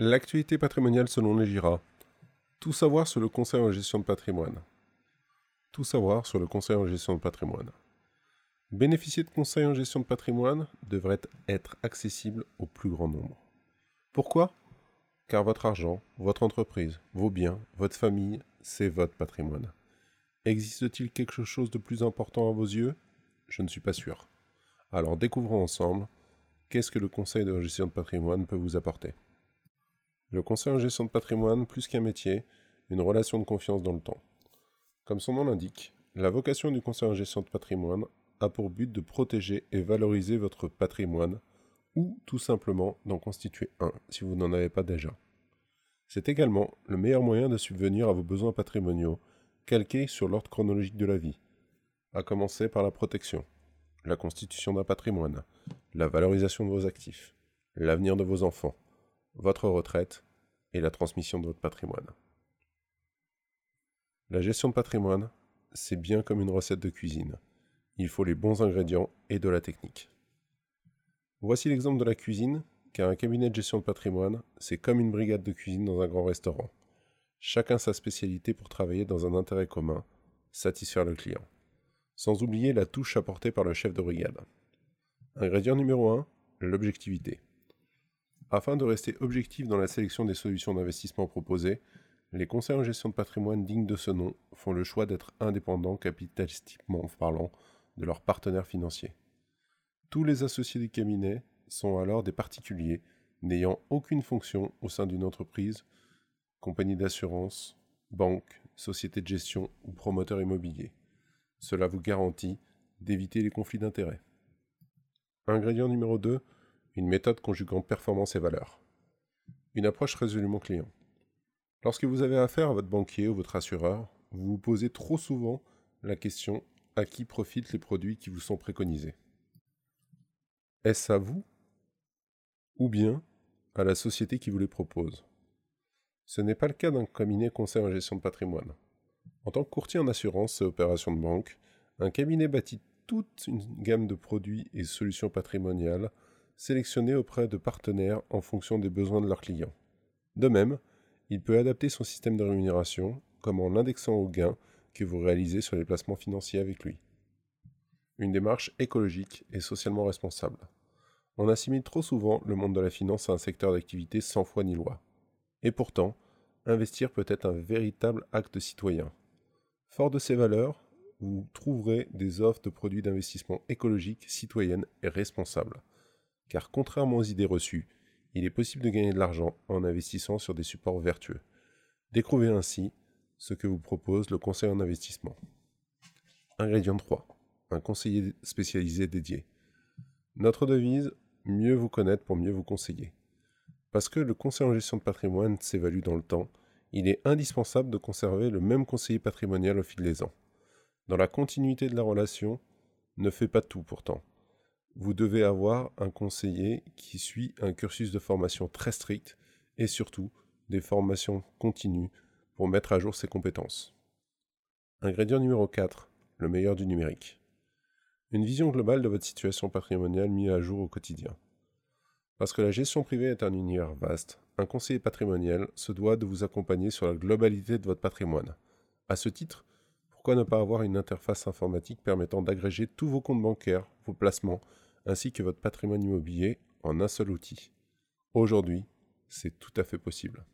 L'actualité patrimoniale selon les GIRA. Tout savoir sur le conseil en gestion de patrimoine. Tout savoir sur le conseil en gestion de patrimoine. Bénéficier de conseils en gestion de patrimoine devrait être accessible au plus grand nombre. Pourquoi? Car votre argent, votre entreprise, vos biens, votre famille, c'est votre patrimoine. Existe-t-il quelque chose de plus important à vos yeux? Je ne suis pas sûr. Alors découvrons ensemble qu'est-ce que le conseil de gestion de patrimoine peut vous apporter. Le conseil en gestion de patrimoine, plus qu'un métier, une relation de confiance dans le temps. Comme son nom l'indique, la vocation du conseil en gestion de patrimoine a pour but de protéger et valoriser votre patrimoine ou tout simplement d'en constituer un si vous n'en avez pas déjà. C'est également le meilleur moyen de subvenir à vos besoins patrimoniaux calqués sur l'ordre chronologique de la vie, à commencer par la protection, la constitution d'un patrimoine, la valorisation de vos actifs, l'avenir de vos enfants, votre retraite et la transmission de votre patrimoine. La gestion de patrimoine, c'est bien comme une recette de cuisine. Il faut les bons ingrédients et de la technique. Voici l'exemple de la cuisine, car un cabinet de gestion de patrimoine, c'est comme une brigade de cuisine dans un grand restaurant. Chacun sa spécialité pour travailler dans un intérêt commun, satisfaire le client. Sans oublier la touche apportée par le chef de brigade. Ingrédient numéro 1, l'objectivité. Afin de rester objectif dans la sélection des solutions d'investissement proposées, les conseils en gestion de patrimoine dignes de ce nom font le choix d'être indépendants capitalistiquement parlant de leurs partenaires financiers. Tous les associés du cabinet sont alors des particuliers n'ayant aucune fonction au sein d'une entreprise, compagnie d'assurance, banque, société de gestion ou promoteur immobilier. Cela vous garantit d'éviter les conflits d'intérêts. Ingrédient numéro 2, une méthode conjuguant performance et valeur. Une approche résolument client. Lorsque vous avez affaire à votre banquier ou votre assureur, vous vous posez trop souvent la question à qui profitent les produits qui vous sont préconisés? Est-ce à vous? Ou bien à la société qui vous les propose? Ce n'est pas le cas d'un cabinet conseil en gestion de patrimoine. En tant que courtier en assurance et opérations de banque, un cabinet bâtit toute une gamme de produits et solutions patrimoniales sélectionner auprès de partenaires en fonction des besoins de leurs clients. De même, il peut adapter son système de rémunération, comme en l'indexant aux gains que vous réalisez sur les placements financiers avec lui. Une démarche écologique et socialement responsable. On assimile trop souvent le monde de la finance à un secteur d'activité sans foi ni loi. Et pourtant, investir peut être un véritable acte citoyen. Fort de ces valeurs, vous trouverez des offres de produits d'investissement écologiques, citoyennes et responsables car contrairement aux idées reçues, il est possible de gagner de l'argent en investissant sur des supports vertueux. Découvrez ainsi ce que vous propose le conseil en investissement. Ingrédient 3. Un conseiller spécialisé dédié. Notre devise, mieux vous connaître pour mieux vous conseiller. Parce que le conseil en gestion de patrimoine s'évalue dans le temps, il est indispensable de conserver le même conseiller patrimonial au fil des ans. Dans la continuité de la relation, ne fait pas tout pourtant vous devez avoir un conseiller qui suit un cursus de formation très strict et surtout des formations continues pour mettre à jour ses compétences. Ingrédient numéro 4, le meilleur du numérique. Une vision globale de votre situation patrimoniale mise à jour au quotidien. Parce que la gestion privée est un univers vaste, un conseiller patrimonial se doit de vous accompagner sur la globalité de votre patrimoine. À ce titre, pourquoi ne pas avoir une interface informatique permettant d'agréger tous vos comptes bancaires, vos placements, ainsi que votre patrimoine immobilier en un seul outil? Aujourd'hui, c'est tout à fait possible.